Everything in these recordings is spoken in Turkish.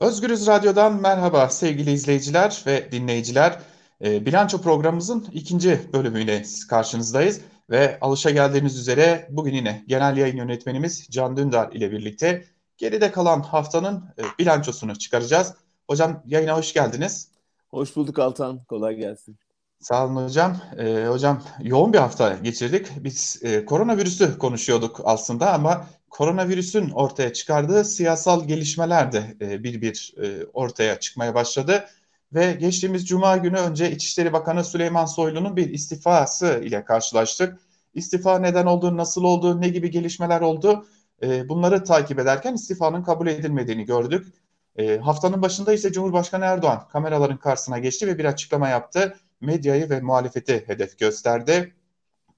Özgürüz Radyo'dan merhaba sevgili izleyiciler ve dinleyiciler. E, Bilanço programımızın ikinci bölümüyle karşınızdayız ve alışa geldiğiniz üzere bugün yine genel yayın yönetmenimiz Can Dündar ile birlikte geride kalan haftanın e, bilançosunu çıkaracağız. Hocam yayına hoş geldiniz. Hoş bulduk Altan, kolay gelsin. Sağ olun hocam. Ee, hocam yoğun bir hafta geçirdik. Biz e, koronavirüsü konuşuyorduk aslında ama koronavirüsün ortaya çıkardığı siyasal gelişmeler de e, bir bir e, ortaya çıkmaya başladı. Ve geçtiğimiz Cuma günü önce İçişleri Bakanı Süleyman Soylu'nun bir istifası ile karşılaştık. İstifa neden oldu, nasıl oldu, ne gibi gelişmeler oldu e, bunları takip ederken istifanın kabul edilmediğini gördük. E, haftanın başında ise Cumhurbaşkanı Erdoğan kameraların karşısına geçti ve bir açıklama yaptı. Medyayı ve muhalefeti hedef gösterdi.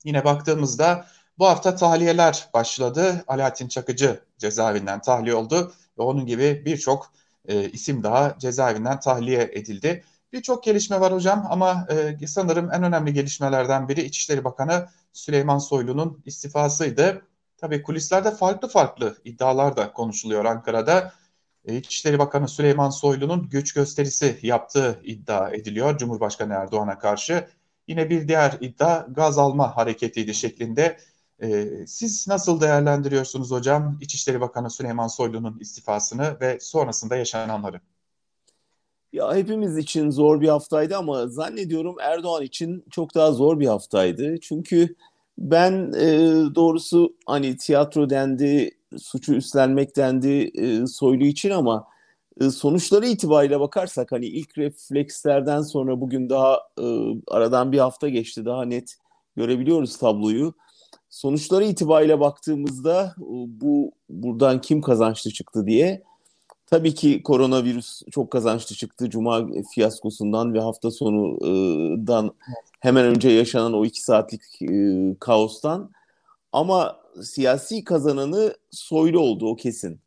Yine baktığımızda bu hafta tahliyeler başladı. Alaaddin Çakıcı cezaevinden tahliye oldu ve onun gibi birçok e, isim daha cezaevinden tahliye edildi. Birçok gelişme var hocam ama e, sanırım en önemli gelişmelerden biri İçişleri Bakanı Süleyman Soylu'nun istifasıydı. Tabii kulislerde farklı farklı iddialar da konuşuluyor Ankara'da. E, İçişleri Bakanı Süleyman Soylu'nun güç gösterisi yaptığı iddia ediliyor Cumhurbaşkanı Erdoğan'a karşı. Yine bir diğer iddia gaz alma hareketiydi şeklinde. Ee, siz nasıl değerlendiriyorsunuz hocam İçişleri Bakanı Süleyman Soylu'nun istifasını ve sonrasında yaşananları? Ya hepimiz için zor bir haftaydı ama zannediyorum Erdoğan için çok daha zor bir haftaydı. Çünkü ben e, doğrusu hani tiyatro dendi, suçu üstlenmek dendi e, Soylu için ama e, sonuçları itibariyle bakarsak hani ilk reflekslerden sonra bugün daha e, aradan bir hafta geçti daha net görebiliyoruz tabloyu. Sonuçları itibariyle baktığımızda e, bu buradan kim kazançlı çıktı diye tabii ki koronavirüs çok kazançlı çıktı. Cuma fiyaskosundan ve hafta sonudan hemen önce yaşanan o iki saatlik e, kaostan ama siyasi kazananı soylu oldu o kesin.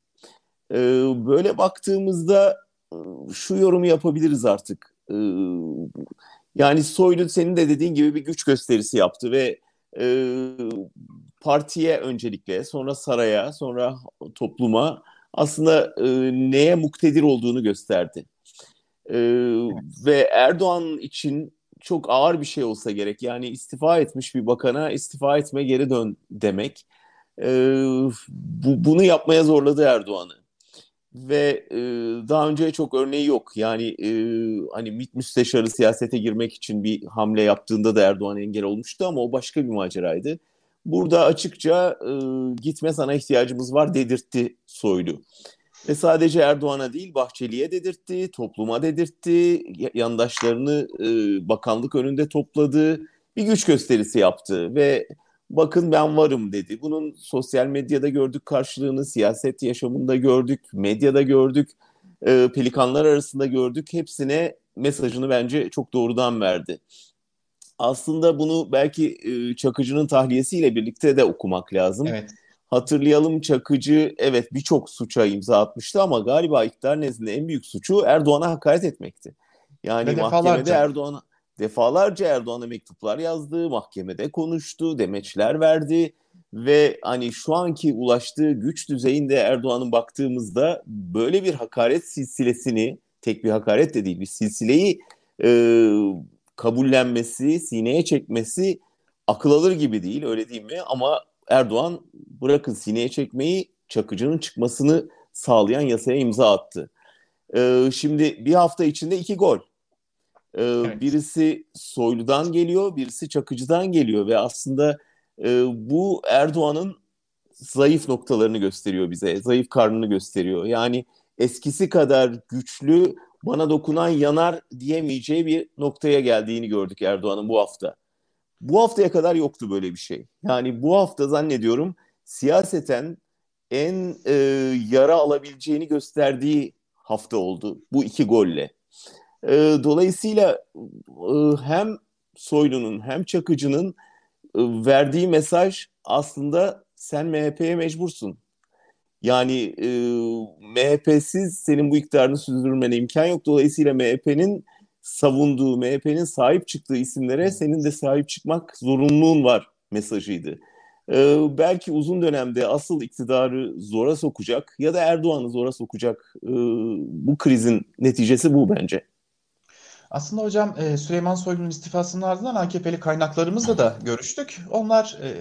E, böyle baktığımızda şu yorumu yapabiliriz artık. Yani soylu senin de dediğin gibi bir güç gösterisi yaptı ve e, partiye öncelikle sonra saraya sonra topluma aslında e, neye muktedir olduğunu gösterdi. E, ve Erdoğan için çok ağır bir şey olsa gerek. Yani istifa etmiş bir bakana istifa etme geri dön demek. E, bu, bunu yapmaya zorladı Erdoğan'ı. Ve e, daha önce çok örneği yok. Yani e, hani MİT müsteşarı siyasete girmek için bir hamle yaptığında da Erdoğan engel olmuştu ama o başka bir maceraydı. Burada açıkça e, gitme sana ihtiyacımız var dedirtti Soylu. Ve sadece Erdoğan'a değil Bahçeli'ye dedirtti, topluma dedirtti, yandaşlarını e, bakanlık önünde topladı, bir güç gösterisi yaptı ve bakın ben varım dedi. Bunun sosyal medyada gördük karşılığını, siyaset yaşamında gördük, medyada gördük, e, pelikanlar arasında gördük. Hepsine mesajını bence çok doğrudan verdi. Aslında bunu belki e, Çakıcı'nın tahliyesiyle birlikte de okumak lazım. Evet. Hatırlayalım Çakıcı evet birçok suça imza atmıştı ama galiba iktidar nezdinde en büyük suçu Erdoğan'a hakaret etmekti. Yani Ve mahkemede Erdoğan'a defalarca Erdoğan'a mektuplar yazdı, mahkemede konuştu, demeçler verdi ve hani şu anki ulaştığı güç düzeyinde Erdoğan'ın baktığımızda böyle bir hakaret silsilesini tek bir hakaret de değil bir silsileyi e, kabullenmesi, sineye çekmesi akıl alır gibi değil öyle değil mi? Ama Erdoğan bırakın sineye çekmeyi Çakıcı'nın çıkmasını sağlayan yasaya imza attı. Ee, şimdi bir hafta içinde iki gol. Ee, evet. Birisi Soylu'dan geliyor, birisi Çakıcı'dan geliyor ve aslında e, bu Erdoğan'ın zayıf noktalarını gösteriyor bize, zayıf karnını gösteriyor. Yani eskisi kadar güçlü, bana dokunan yanar diyemeyeceği bir noktaya geldiğini gördük Erdoğan'ın bu hafta. Bu haftaya kadar yoktu böyle bir şey. Yani bu hafta zannediyorum siyaseten en e, yara alabileceğini gösterdiği hafta oldu bu iki golle. E, dolayısıyla e, hem Soylu'nun hem Çakıcı'nın e, verdiği mesaj aslında sen MHP'ye mecbursun. Yani e, MHP'siz senin bu iktidarını sürdürmene imkan yok. Dolayısıyla MHP'nin savunduğu, MHP'nin sahip çıktığı isimlere senin de sahip çıkmak zorunluluğun var mesajıydı. e, belki uzun dönemde asıl iktidarı zora sokacak ya da Erdoğan'ı zora sokacak e, bu krizin neticesi bu bence. Aslında hocam e, Süleyman Soylu'nun istifasının ardından AKP'li kaynaklarımızla da görüştük. Onlar e,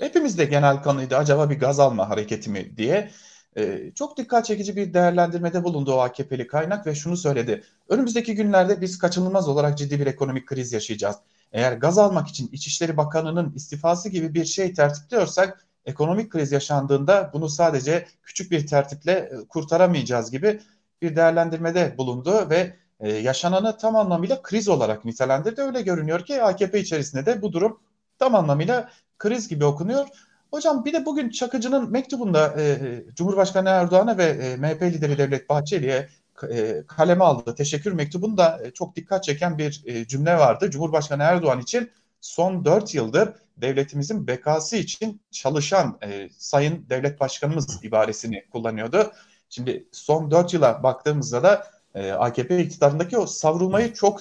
hepimizde genel kanıydı acaba bir gaz alma hareketi mi diye. E, çok dikkat çekici bir değerlendirmede bulundu o AKP'li kaynak ve şunu söyledi. Önümüzdeki günlerde biz kaçınılmaz olarak ciddi bir ekonomik kriz yaşayacağız. Eğer gaz almak için İçişleri Bakanı'nın istifası gibi bir şey tertipliyorsak ekonomik kriz yaşandığında bunu sadece küçük bir tertiple kurtaramayacağız gibi bir değerlendirmede bulundu ve e, yaşananı tam anlamıyla kriz olarak nitelendirdi. Öyle görünüyor ki AKP içerisinde de bu durum tam anlamıyla kriz gibi okunuyor. Hocam bir de bugün Çakıcı'nın mektubunda e, Cumhurbaşkanı Erdoğan'a ve e, MHP lideri Devlet Bahçeli'ye e, kaleme aldığı teşekkür mektubunda e, çok dikkat çeken bir e, cümle vardı. Cumhurbaşkanı Erdoğan için son 4 yıldır devletimizin bekası için çalışan e, Sayın Devlet Başkanımız ibaresini kullanıyordu. Şimdi son 4 yıla baktığımızda da e, AKP iktidarındaki o savrulmayı çok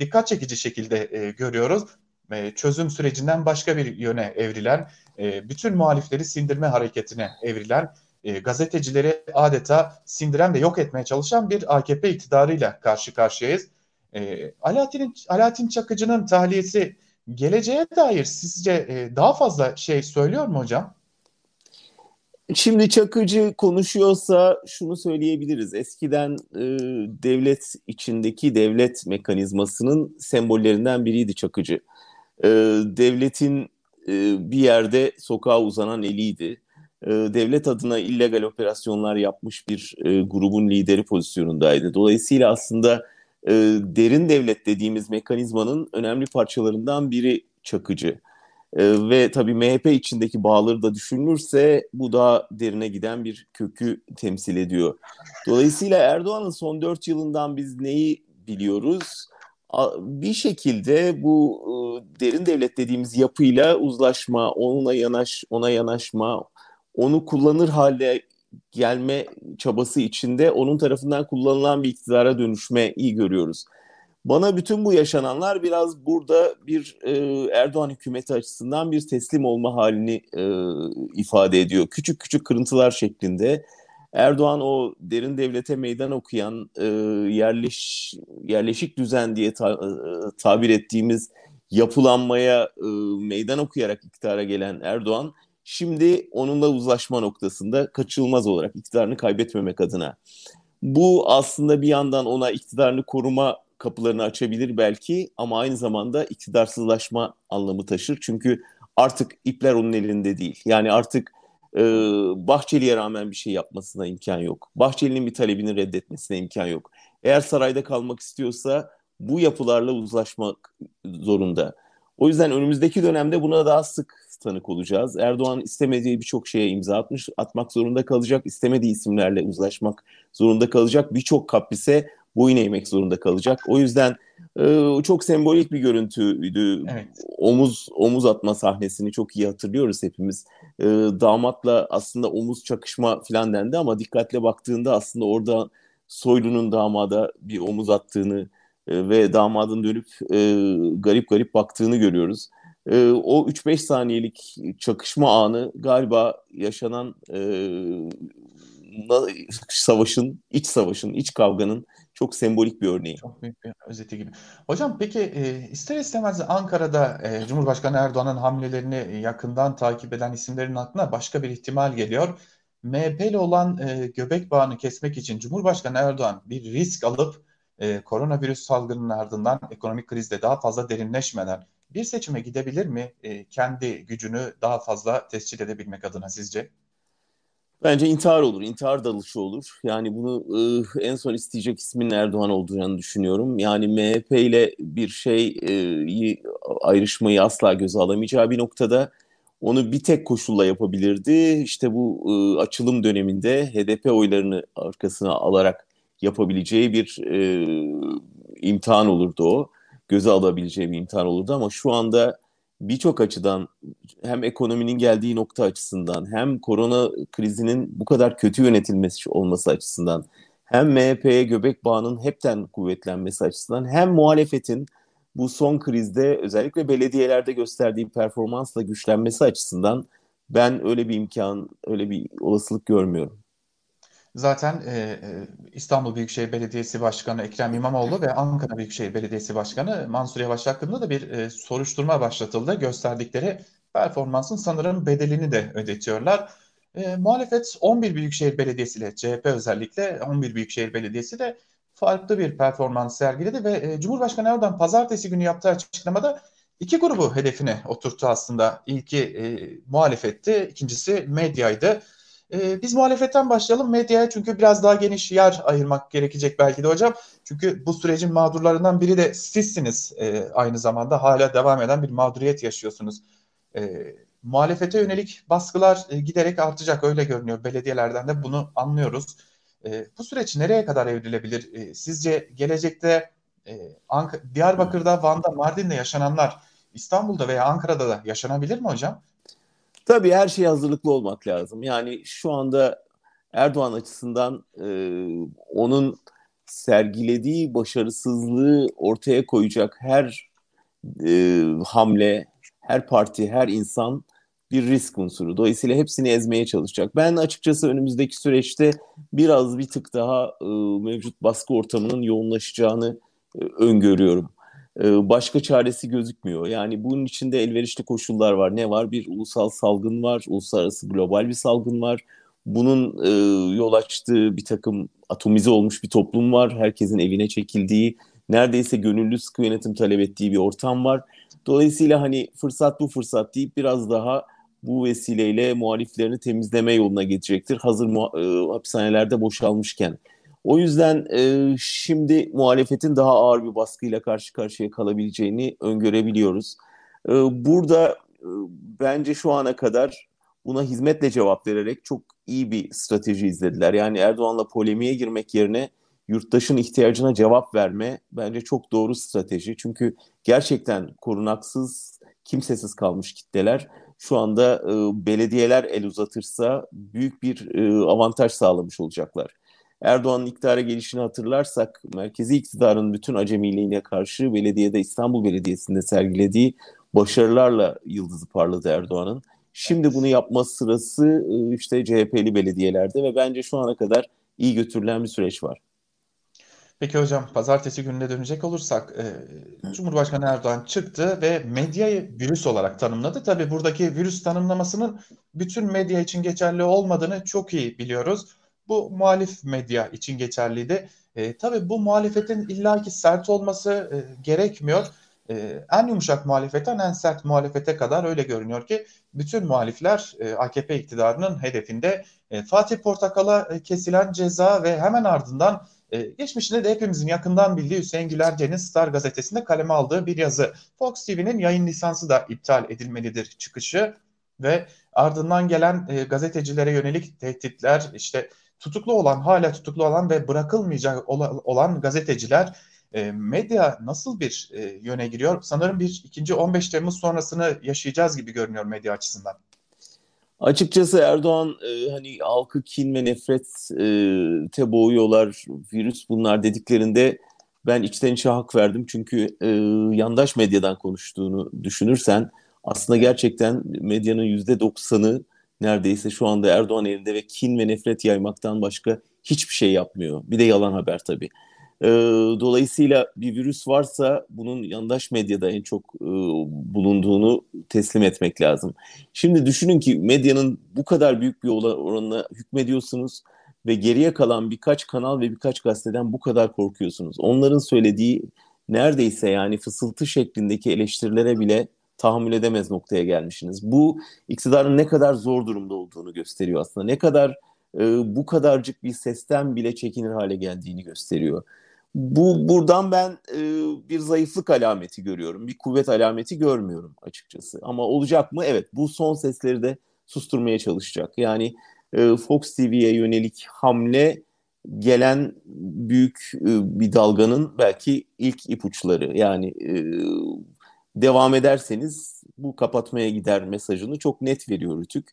dikkat çekici şekilde e, görüyoruz. E, çözüm sürecinden başka bir yöne evrilen, e, bütün muhalifleri sindirme hareketine evrilen, e, gazetecileri adeta sindiren ve yok etmeye çalışan bir AKP iktidarıyla karşı karşıyayız. E, Alaaddin, Alaaddin Çakıcı'nın tahliyesi geleceğe dair sizce e, daha fazla şey söylüyor mu hocam? Şimdi Çakıcı konuşuyorsa şunu söyleyebiliriz. Eskiden e, devlet içindeki devlet mekanizmasının sembollerinden biriydi Çakıcı. E, devletin e, bir yerde sokağa uzanan eliydi. E, devlet adına illegal operasyonlar yapmış bir e, grubun lideri pozisyonundaydı. Dolayısıyla aslında e, derin devlet dediğimiz mekanizmanın önemli parçalarından biri Çakıcı. E, ve tabii MHP içindeki bağları da düşünülürse bu daha derine giden bir kökü temsil ediyor. Dolayısıyla Erdoğan'ın son dört yılından biz neyi biliyoruz? Bir şekilde bu e, derin devlet dediğimiz yapıyla uzlaşma, onunla yanaş, ona yanaşma, onu kullanır hale gelme çabası içinde onun tarafından kullanılan bir iktidara dönüşme iyi görüyoruz. Bana bütün bu yaşananlar biraz burada bir e, Erdoğan hükümeti açısından bir teslim olma halini e, ifade ediyor. Küçük küçük kırıntılar şeklinde. Erdoğan o derin devlete meydan okuyan e, yerleş yerleşik düzen diye ta, e, tabir ettiğimiz yapılanmaya e, meydan okuyarak iktidara gelen Erdoğan şimdi onunla uzlaşma noktasında kaçılmaz olarak iktidarını kaybetmemek adına. Bu aslında bir yandan ona iktidarını koruma kapılarını açabilir belki ama aynı zamanda iktidarsızlaşma anlamı taşır. Çünkü artık ipler onun elinde değil. Yani artık e, Bahçeli'ye rağmen bir şey yapmasına imkan yok. Bahçeli'nin bir talebini reddetmesine imkan yok. Eğer sarayda kalmak istiyorsa bu yapılarla uzlaşmak zorunda. O yüzden önümüzdeki dönemde buna daha sık tanık olacağız. Erdoğan istemediği birçok şeye imza atmış, atmak zorunda kalacak, istemediği isimlerle uzlaşmak zorunda kalacak. Birçok kaprise boyun eğmek zorunda kalacak. O yüzden e, çok sembolik bir görüntüydü. Evet. Omuz omuz atma sahnesini çok iyi hatırlıyoruz hepimiz. E, damatla aslında omuz çakışma filan dendi ama dikkatle baktığında aslında orada Soylu'nun damada bir omuz attığını e, ve damadın dönüp e, garip garip baktığını görüyoruz. E, o 3-5 saniyelik çakışma anı galiba yaşanan e, savaşın, iç savaşın, iç kavganın çok sembolik bir örneği. Çok büyük bir özeti gibi. Hocam peki e, ister istemez Ankara'da e, Cumhurbaşkanı Erdoğan'ın hamlelerini yakından takip eden isimlerin aklına başka bir ihtimal geliyor. MHP ile olan e, göbek bağını kesmek için Cumhurbaşkanı Erdoğan bir risk alıp e, koronavirüs salgının ardından ekonomik krizde daha fazla derinleşmeden bir seçime gidebilir mi? E, kendi gücünü daha fazla tescil edebilmek adına sizce? Bence intihar olur, intihar dalışı olur. Yani bunu ıı, en son isteyecek ismin Erdoğan olduğunu düşünüyorum. Yani MHP ile bir şeyi ayrışmayı asla göze alamayacağı bir noktada onu bir tek koşulla yapabilirdi. İşte bu ıı, açılım döneminde HDP oylarını arkasına alarak yapabileceği bir e, imtihan olurdu o. Göze alabileceği bir imtihan olurdu ama şu anda birçok açıdan hem ekonominin geldiği nokta açısından hem korona krizinin bu kadar kötü yönetilmesi olması açısından hem MHP'ye göbek bağının hepten kuvvetlenmesi açısından hem muhalefetin bu son krizde özellikle belediyelerde gösterdiği performansla güçlenmesi açısından ben öyle bir imkan, öyle bir olasılık görmüyorum. Zaten e, İstanbul Büyükşehir Belediyesi Başkanı Ekrem İmamoğlu ve Ankara Büyükşehir Belediyesi Başkanı Mansur Yavaş hakkında da bir e, soruşturma başlatıldı. Gösterdikleri performansın sanırım bedelini de ödetiyorlar. E, muhalefet 11 Büyükşehir Belediyesi ile CHP özellikle 11 Büyükşehir Belediyesi de farklı bir performans sergiledi ve e, Cumhurbaşkanı Erdoğan pazartesi günü yaptığı açıklamada iki grubu hedefine oturttu aslında. İlki e, muhalefetti, ikincisi medyaydı. E, biz muhalefetten başlayalım medyaya çünkü biraz daha geniş yer ayırmak gerekecek belki de hocam. Çünkü bu sürecin mağdurlarından biri de sizsiniz. E, aynı zamanda hala devam eden bir mağduriyet yaşıyorsunuz. E, muhalefete yönelik baskılar e, giderek artacak öyle görünüyor. Belediyelerden de bunu anlıyoruz. E, bu süreç nereye kadar evrilebilir? E, sizce gelecekte e, Ank- Diyarbakır'da, Van'da, Mardin'de yaşananlar İstanbul'da veya Ankara'da da yaşanabilir mi hocam? Tabii her şeye hazırlıklı olmak lazım. Yani şu anda Erdoğan açısından e, onun sergilediği başarısızlığı ortaya koyacak her e, hamle, her parti, her insan bir risk unsuru. Dolayısıyla hepsini ezmeye çalışacak. Ben açıkçası önümüzdeki süreçte biraz bir tık daha e, mevcut baskı ortamının yoğunlaşacağını e, öngörüyorum. E, başka çaresi gözükmüyor. Yani bunun içinde elverişli koşullar var. Ne var? Bir ulusal salgın var, uluslararası global bir salgın var. Bunun e, yol açtığı bir takım atomize olmuş bir toplum var. Herkesin evine çekildiği, neredeyse gönüllü sıkı yönetim talep ettiği bir ortam var. Dolayısıyla hani fırsat bu fırsat deyip biraz daha bu vesileyle muhaliflerini temizleme yoluna gidecektir. Hazır e, hapishanelerde boşalmışken. O yüzden e, şimdi muhalefetin daha ağır bir baskıyla karşı karşıya kalabileceğini öngörebiliyoruz. E, burada e, bence şu ana kadar buna hizmetle cevap vererek çok iyi bir strateji izlediler. Yani Erdoğan'la polemiğe girmek yerine yurttaşın ihtiyacına cevap verme bence çok doğru strateji. Çünkü gerçekten korunaksız, kimsesiz kalmış kitleler şu anda e, belediyeler el uzatırsa büyük bir e, avantaj sağlamış olacaklar. Erdoğan'ın iktidara gelişini hatırlarsak merkezi iktidarın bütün acemiliğine karşı belediyede İstanbul Belediyesi'nde sergilediği başarılarla yıldızı parladı Erdoğan'ın. Şimdi bunu yapma sırası e, işte CHP'li belediyelerde ve bence şu ana kadar iyi götürülen bir süreç var. Peki hocam pazartesi gününe dönecek olursak e, Cumhurbaşkanı Erdoğan çıktı ve medyayı virüs olarak tanımladı. Tabii buradaki virüs tanımlamasının bütün medya için geçerli olmadığını çok iyi biliyoruz. Bu muhalif medya için geçerliydi. E, tabii bu muhalefetin illaki sert olması e, gerekmiyor. E, en yumuşak muhalefetten en sert muhalefete kadar öyle görünüyor ki bütün muhalifler e, AKP iktidarının hedefinde e, Fatih Portakal'a e, kesilen ceza ve hemen ardından ee, geçmişinde de hepimizin yakından bildiği Hüseyin Gülerce'nin Star gazetesinde kaleme aldığı bir yazı. Fox TV'nin yayın lisansı da iptal edilmelidir çıkışı ve ardından gelen e, gazetecilere yönelik tehditler işte tutuklu olan hala tutuklu olan ve bırakılmayacak olan gazeteciler e, medya nasıl bir e, yöne giriyor? Sanırım bir ikinci 15 Temmuz sonrasını yaşayacağız gibi görünüyor medya açısından. Açıkçası Erdoğan e, hani halkı kin ve nefrete e, boğuyorlar, virüs bunlar dediklerinde ben içten içe hak verdim. Çünkü e, yandaş medyadan konuştuğunu düşünürsen aslında gerçekten medyanın yüzde doksanı neredeyse şu anda Erdoğan elinde ve kin ve nefret yaymaktan başka hiçbir şey yapmıyor. Bir de yalan haber tabii. E, dolayısıyla bir virüs varsa bunun yandaş medyada en çok e, bulunduğunu teslim etmek lazım. Şimdi düşünün ki medyanın bu kadar büyük bir oranına hükmediyorsunuz ve geriye kalan birkaç kanal ve birkaç gazeteden bu kadar korkuyorsunuz. Onların söylediği neredeyse yani fısıltı şeklindeki eleştirilere bile tahammül edemez noktaya gelmişsiniz. Bu iktidarın ne kadar zor durumda olduğunu gösteriyor aslında. Ne kadar e, bu kadarcık bir sesten bile çekinir hale geldiğini gösteriyor. Bu buradan ben e, bir zayıflık alameti görüyorum. Bir kuvvet alameti görmüyorum açıkçası. Ama olacak mı? Evet. Bu son sesleri de susturmaya çalışacak. Yani e, Fox TV'ye yönelik hamle gelen büyük e, bir dalganın belki ilk ipuçları. Yani e, devam ederseniz bu kapatmaya gider mesajını çok net veriyor Rütük.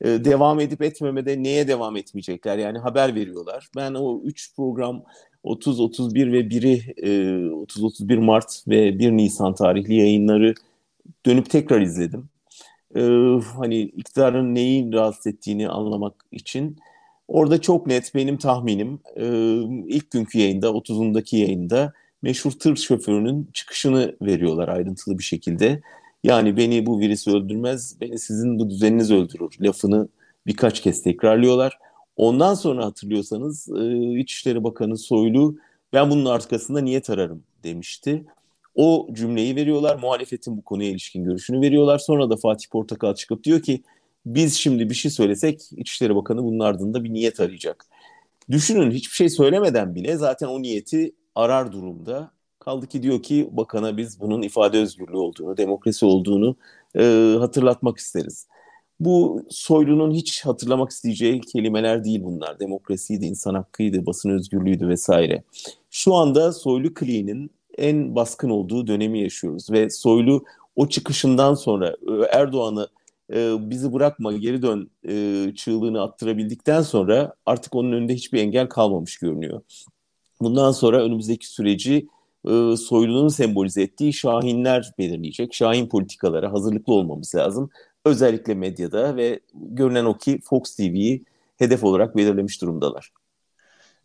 E, devam edip etmemede neye devam etmeyecekler? Yani haber veriyorlar. Ben o üç program 30, 31 ve 1'i 30, 31 Mart ve 1 Nisan tarihli yayınları dönüp tekrar izledim. E, hani iktidarın neyi rahatsız ettiğini anlamak için orada çok net benim tahminim e, ilk günkü yayında 30'undaki yayında meşhur tır şoförünün çıkışını veriyorlar ayrıntılı bir şekilde. Yani beni bu virüs öldürmez, beni sizin bu düzeniniz öldürür lafını birkaç kez tekrarlıyorlar. Ondan sonra hatırlıyorsanız e, İçişleri Bakanı Soylu ben bunun arkasında niyet ararım demişti. O cümleyi veriyorlar. Muhalefetin bu konuya ilişkin görüşünü veriyorlar. Sonra da Fatih Portakal çıkıp diyor ki biz şimdi bir şey söylesek İçişleri Bakanı bunun ardında bir niyet arayacak. Düşünün hiçbir şey söylemeden bile zaten o niyeti arar durumda. Kaldı ki diyor ki bakana biz bunun ifade özgürlüğü olduğunu, demokrasi olduğunu e, hatırlatmak isteriz. Bu Soylu'nun hiç hatırlamak isteyeceği kelimeler değil bunlar. Demokrasiydi, insan hakkıydı, basın özgürlüğüydü vesaire. Şu anda Soylu kliğinin en baskın olduğu dönemi yaşıyoruz ve Soylu o çıkışından sonra e, Erdoğan'ı e, bizi bırakma geri dön e, çığlığını attırabildikten sonra artık onun önünde hiçbir engel kalmamış görünüyor. Bundan sonra önümüzdeki süreci e, Soylu'nun sembolize ettiği şahinler belirleyecek. Şahin politikalara hazırlıklı olmamız lazım. Özellikle medyada ve görünen o ki Fox TV'yi hedef olarak belirlemiş durumdalar.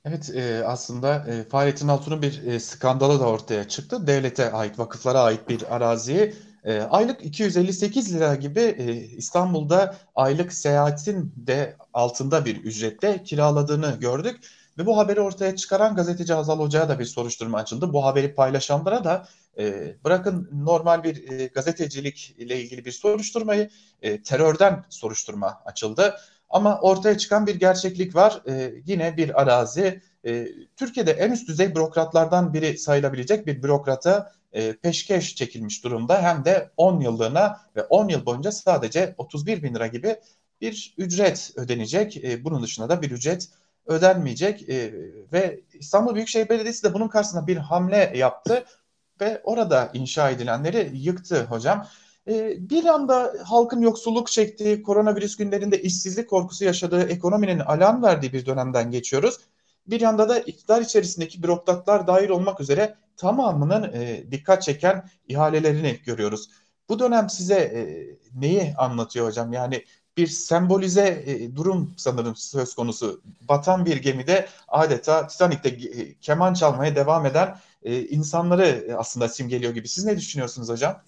Evet e, aslında e, Fahrettin Altun'un bir e, skandalı da ortaya çıktı. Devlete ait, vakıflara ait bir araziyi e, aylık 258 lira gibi e, İstanbul'da aylık seyahatin de altında bir ücrette kiraladığını gördük. Ve bu haberi ortaya çıkaran gazeteci Hazal Hoca'ya da bir soruşturma açıldı. Bu haberi paylaşanlara da e, bırakın normal bir e, gazetecilik ile ilgili bir soruşturmayı e, terörden soruşturma açıldı. Ama ortaya çıkan bir gerçeklik var. E, yine bir arazi e, Türkiye'de en üst düzey bürokratlardan biri sayılabilecek bir bürokrata e, peşkeş çekilmiş durumda. Hem de 10 yıllığına ve 10 yıl boyunca sadece 31 bin lira gibi bir ücret ödenecek. E, bunun dışında da bir ücret ödenmeyecek e, ve İstanbul Büyükşehir Belediyesi de bunun karşısında bir hamle yaptı ve orada inşa edilenleri yıktı hocam. E, bir anda halkın yoksulluk çektiği, koronavirüs günlerinde işsizlik korkusu yaşadığı, ekonominin alarm verdiği bir dönemden geçiyoruz. Bir yanda da iktidar içerisindeki bürokratlar dahil olmak üzere tamamının e, dikkat çeken ihalelerini görüyoruz. Bu dönem size e, neyi anlatıyor hocam? Yani bir sembolize e, durum sanırım söz konusu. Batan bir gemide adeta Titanik'te e, keman çalmaya devam eden e, insanları aslında simgeliyor gibi. Siz ne düşünüyorsunuz hocam?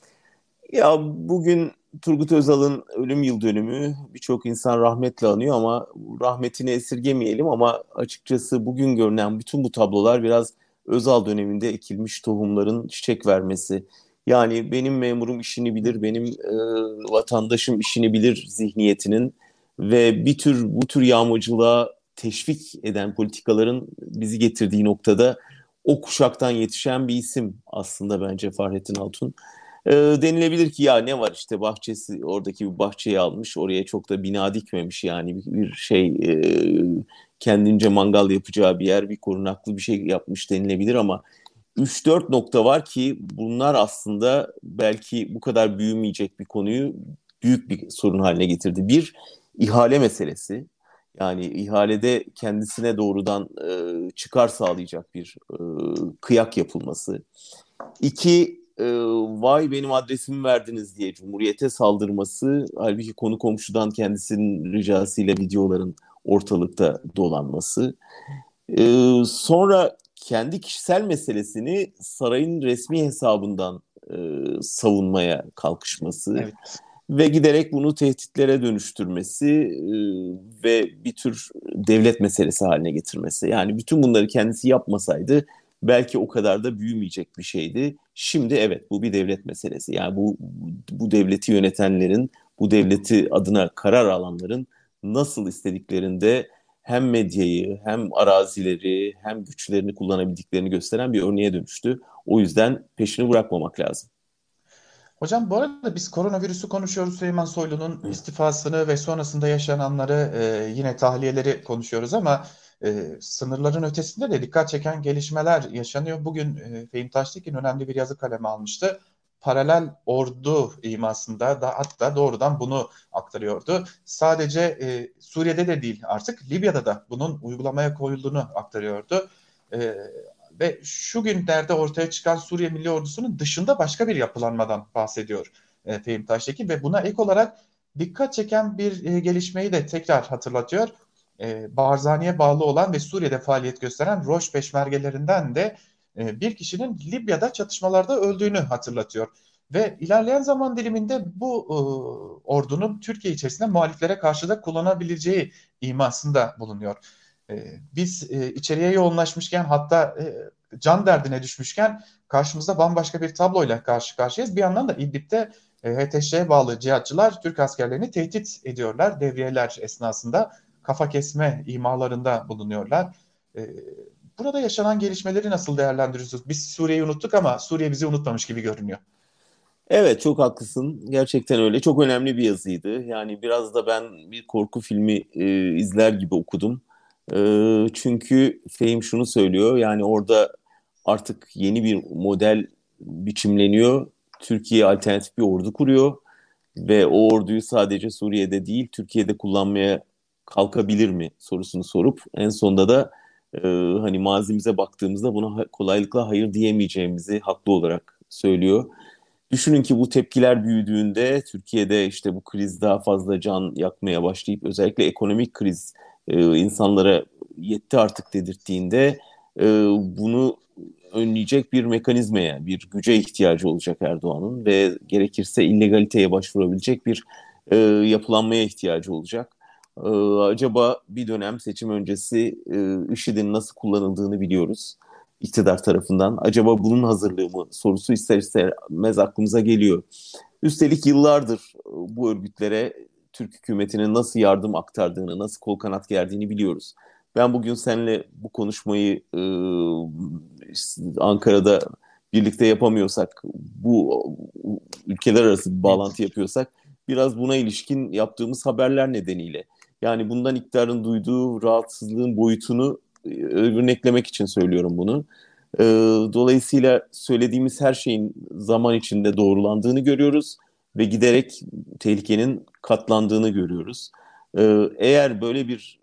Ya bugün Turgut Özal'ın ölüm yıl dönümü birçok insan rahmetle anıyor ama rahmetini esirgemeyelim ama açıkçası bugün görünen bütün bu tablolar biraz Özal döneminde ekilmiş tohumların çiçek vermesi. Yani benim memurum işini bilir, benim e, vatandaşım işini bilir zihniyetinin ve bir tür bu tür yağmacılığa teşvik eden politikaların bizi getirdiği noktada o kuşaktan yetişen bir isim aslında bence Fahrettin Altun. E, denilebilir ki ya ne var işte bahçesi oradaki bir bahçeyi almış oraya çok da bina dikmemiş yani bir, bir şey e, kendince mangal yapacağı bir yer bir korunaklı bir şey yapmış denilebilir ama 3-4 nokta var ki bunlar aslında belki bu kadar büyümeyecek bir konuyu büyük bir sorun haline getirdi. Bir, ihale meselesi. Yani ihalede kendisine doğrudan e, çıkar sağlayacak bir e, kıyak yapılması. İki, e, vay benim adresimi verdiniz diye Cumhuriyet'e saldırması. Halbuki konu komşudan kendisinin ricasıyla videoların ortalıkta dolanması. E, sonra kendi kişisel meselesini sarayın resmi hesabından e, savunmaya kalkışması evet. ve giderek bunu tehditlere dönüştürmesi e, ve bir tür devlet meselesi haline getirmesi. Yani bütün bunları kendisi yapmasaydı belki o kadar da büyümeyecek bir şeydi. Şimdi evet bu bir devlet meselesi. Yani bu bu devleti yönetenlerin, bu devleti adına karar alanların nasıl istediklerinde hem medyayı hem arazileri hem güçlerini kullanabildiklerini gösteren bir örneğe dönüştü. O yüzden peşini bırakmamak lazım. Hocam bu arada biz koronavirüsü konuşuyoruz Süleyman Soylu'nun istifasını ve sonrasında yaşananları e, yine tahliyeleri konuşuyoruz ama e, sınırların ötesinde de dikkat çeken gelişmeler yaşanıyor. Bugün e, Fehim Taştekin önemli bir yazı kalemi almıştı paralel ordu imasında da hatta doğrudan bunu aktarıyordu. Sadece e, Suriye'de de değil artık Libya'da da bunun uygulamaya koyulduğunu aktarıyordu. E, ve şu günlerde ortaya çıkan Suriye Milli Ordusu'nun dışında başka bir yapılanmadan bahsediyor e, Fehim Taştekin ve buna ek olarak dikkat çeken bir e, gelişmeyi de tekrar hatırlatıyor. E, Barzani'ye bağlı olan ve Suriye'de faaliyet gösteren Roş peşmergelerinden de e, bir kişinin Libya'da çatışmalarda öldüğünü hatırlatıyor. Ve ilerleyen zaman diliminde bu e, ordunun Türkiye içerisinde muhaliflere karşı da kullanabileceği imasında bulunuyor. E, biz içeriye yoğunlaşmışken hatta can derdine düşmüşken karşımızda bambaşka bir tabloyla karşı karşıyayız. Bir yandan da İdlib'de HTŞ'ye bağlı cihatçılar Türk askerlerini tehdit ediyorlar devriyeler esnasında. Kafa kesme imalarında bulunuyorlar. Burada yaşanan gelişmeleri nasıl değerlendiriyorsunuz? Biz Suriye'yi unuttuk ama Suriye bizi unutmamış gibi görünüyor. Evet çok haklısın. Gerçekten öyle. Çok önemli bir yazıydı. Yani biraz da ben bir korku filmi e, izler gibi okudum. E, çünkü Fehim şunu söylüyor. Yani orada artık yeni bir model biçimleniyor. Türkiye alternatif bir ordu kuruyor ve o orduyu sadece Suriye'de değil Türkiye'de kullanmaya kalkabilir mi sorusunu sorup en sonunda da e, hani mazimize baktığımızda buna kolaylıkla hayır diyemeyeceğimizi haklı olarak söylüyor. Düşünün ki bu tepkiler büyüdüğünde Türkiye'de işte bu kriz daha fazla can yakmaya başlayıp özellikle ekonomik kriz e, insanlara yetti artık dedirttiğinde e, bunu önleyecek bir mekanizmaya, bir güce ihtiyacı olacak Erdoğan'ın ve gerekirse illegaliteye başvurabilecek bir e, yapılanmaya ihtiyacı olacak. E, acaba bir dönem seçim öncesi e, IŞİD'in nasıl kullanıldığını biliyoruz iktidar tarafından. Acaba bunun hazırlığı mı sorusu ister istemez aklımıza geliyor. Üstelik yıllardır bu örgütlere Türk hükümetinin nasıl yardım aktardığını, nasıl kol kanat gerdiğini biliyoruz. Ben bugün seninle bu konuşmayı e, Ankara'da birlikte yapamıyorsak, bu ülkeler arası bir bağlantı yapıyorsak biraz buna ilişkin yaptığımız haberler nedeniyle. Yani bundan iktidarın duyduğu rahatsızlığın boyutunu e, örneklemek için söylüyorum bunu. E, dolayısıyla söylediğimiz her şeyin zaman içinde doğrulandığını görüyoruz ve giderek tehlikenin katlandığını görüyoruz. E, eğer böyle bir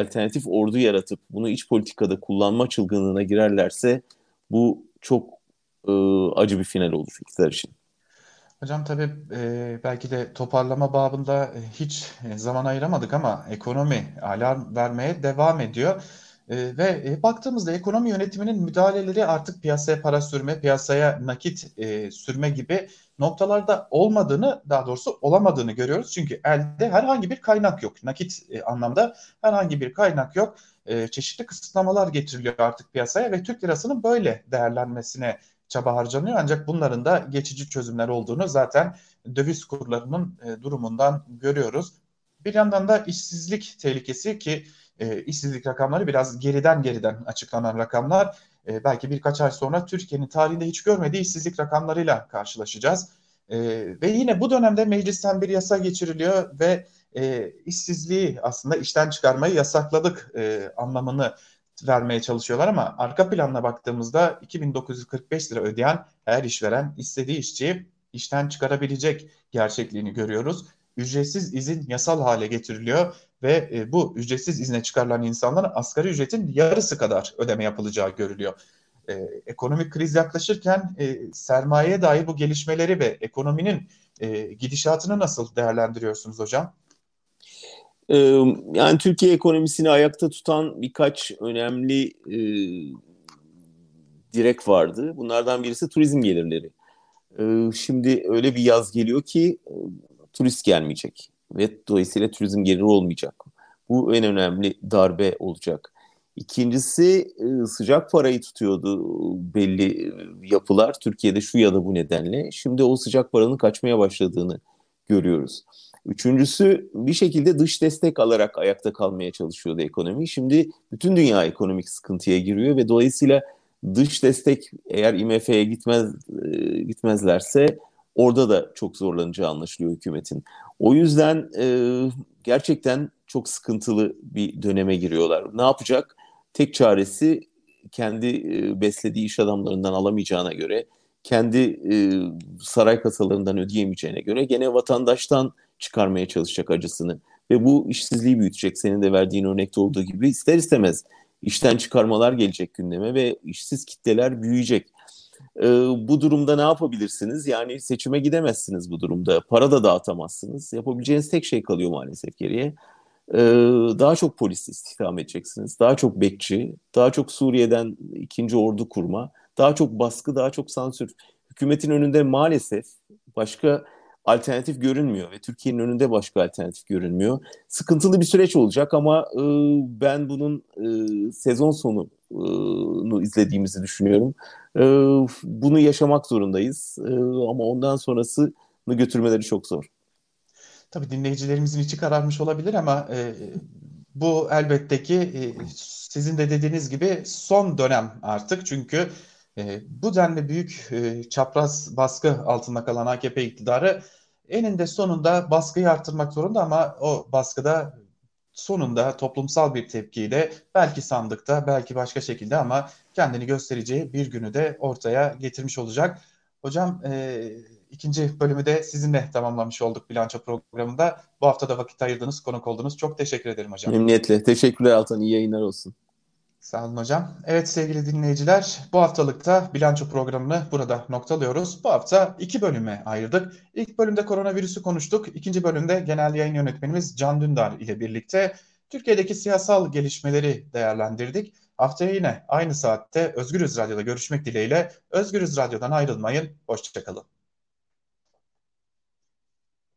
alternatif ordu yaratıp bunu iç politikada kullanma çılgınlığına girerlerse bu çok acı bir final olur iktidar için. Hocam tabii e, belki de toparlama babında e, hiç e, zaman ayıramadık ama ekonomi alarm vermeye devam ediyor. E, ve e, baktığımızda ekonomi yönetiminin müdahaleleri artık piyasaya para sürme, piyasaya nakit e, sürme gibi noktalarda olmadığını, daha doğrusu olamadığını görüyoruz. Çünkü elde herhangi bir kaynak yok. Nakit e, anlamda herhangi bir kaynak yok. E, çeşitli kısıtlamalar getiriliyor artık piyasaya ve Türk lirasının böyle değerlenmesine çaba harcanıyor. Ancak bunların da geçici çözümler olduğunu zaten döviz kurlarının e, durumundan görüyoruz. Bir yandan da işsizlik tehlikesi ki e, işsizlik rakamları biraz geriden geriden açıklanan rakamlar. E, belki birkaç ay sonra Türkiye'nin tarihinde hiç görmediği işsizlik rakamlarıyla karşılaşacağız. Ve yine bu dönemde meclisten bir yasa geçiriliyor ve işsizliği aslında işten çıkarmayı yasakladık anlamını vermeye çalışıyorlar ama arka planına baktığımızda 2945 lira ödeyen her işveren istediği işçiyi işten çıkarabilecek gerçekliğini görüyoruz. Ücretsiz izin yasal hale getiriliyor ve e, bu ücretsiz izne çıkarılan insanların asgari ücretin yarısı kadar ödeme yapılacağı görülüyor. E, ekonomik kriz yaklaşırken e, sermayeye dair bu gelişmeleri ve ekonominin e, gidişatını nasıl değerlendiriyorsunuz hocam? Yani Türkiye ekonomisini ayakta tutan birkaç önemli e, direk vardı. Bunlardan birisi turizm gelirleri. E, şimdi öyle bir yaz geliyor ki e, turist gelmeyecek ve dolayısıyla turizm geliri olmayacak. Bu en önemli darbe olacak. İkincisi sıcak parayı tutuyordu belli yapılar Türkiye'de şu ya da bu nedenle. Şimdi o sıcak paranın kaçmaya başladığını görüyoruz. Üçüncüsü bir şekilde dış destek alarak ayakta kalmaya çalışıyordu ekonomi. Şimdi bütün dünya ekonomik sıkıntıya giriyor ve dolayısıyla dış destek eğer IMF'ye gitmez e, gitmezlerse orada da çok zorlanacağı anlaşılıyor hükümetin. O yüzden e, gerçekten çok sıkıntılı bir döneme giriyorlar. Ne yapacak? Tek çaresi kendi e, beslediği iş adamlarından alamayacağına göre, kendi e, saray kasalarından ödeyemeyeceğine göre gene vatandaştan çıkarmaya çalışacak acısını ve bu işsizliği büyütecek. Senin de verdiğin örnekte olduğu gibi ister istemez işten çıkarmalar gelecek gündeme ve işsiz kitleler büyüyecek. E, bu durumda ne yapabilirsiniz? Yani seçime gidemezsiniz bu durumda. Para da dağıtamazsınız. Yapabileceğiniz tek şey kalıyor maalesef geriye. E, daha çok polis istihdam edeceksiniz. Daha çok bekçi, daha çok Suriye'den ikinci ordu kurma, daha çok baskı, daha çok sansür. Hükümetin önünde maalesef başka alternatif görünmüyor ve Türkiye'nin önünde başka alternatif görünmüyor. Sıkıntılı bir süreç olacak ama e, ben bunun e, sezon sonunu izlediğimizi düşünüyorum. E, bunu yaşamak zorundayız e, ama ondan sonrasını götürmeleri çok zor. Tabii dinleyicilerimizin içi kararmış olabilir ama e, bu elbette ki e, sizin de dediğiniz gibi son dönem artık çünkü e, bu denli büyük e, çapraz baskı altında kalan AKP iktidarı eninde sonunda baskıyı arttırmak zorunda ama o baskıda sonunda toplumsal bir tepkiyle belki sandıkta belki başka şekilde ama kendini göstereceği bir günü de ortaya getirmiş olacak. Hocam e, ikinci bölümü de sizinle tamamlamış olduk bilanço programında. Bu hafta da vakit ayırdınız, konuk oldunuz. Çok teşekkür ederim hocam. Memnuniyetle. Teşekkürler Altan. İyi yayınlar olsun. Sağ olun hocam. Evet sevgili dinleyiciler, bu haftalıkta bilanço programını burada noktalıyoruz. Bu hafta iki bölüme ayırdık. İlk bölümde koronavirüsü konuştuk. İkinci bölümde genel yayın yönetmenimiz Can Dündar ile birlikte Türkiye'deki siyasal gelişmeleri değerlendirdik. Haftaya yine aynı saatte Özgürüz Radyo'da görüşmek dileğiyle. Özgürüz Radyo'dan ayrılmayın. Hoşçakalın.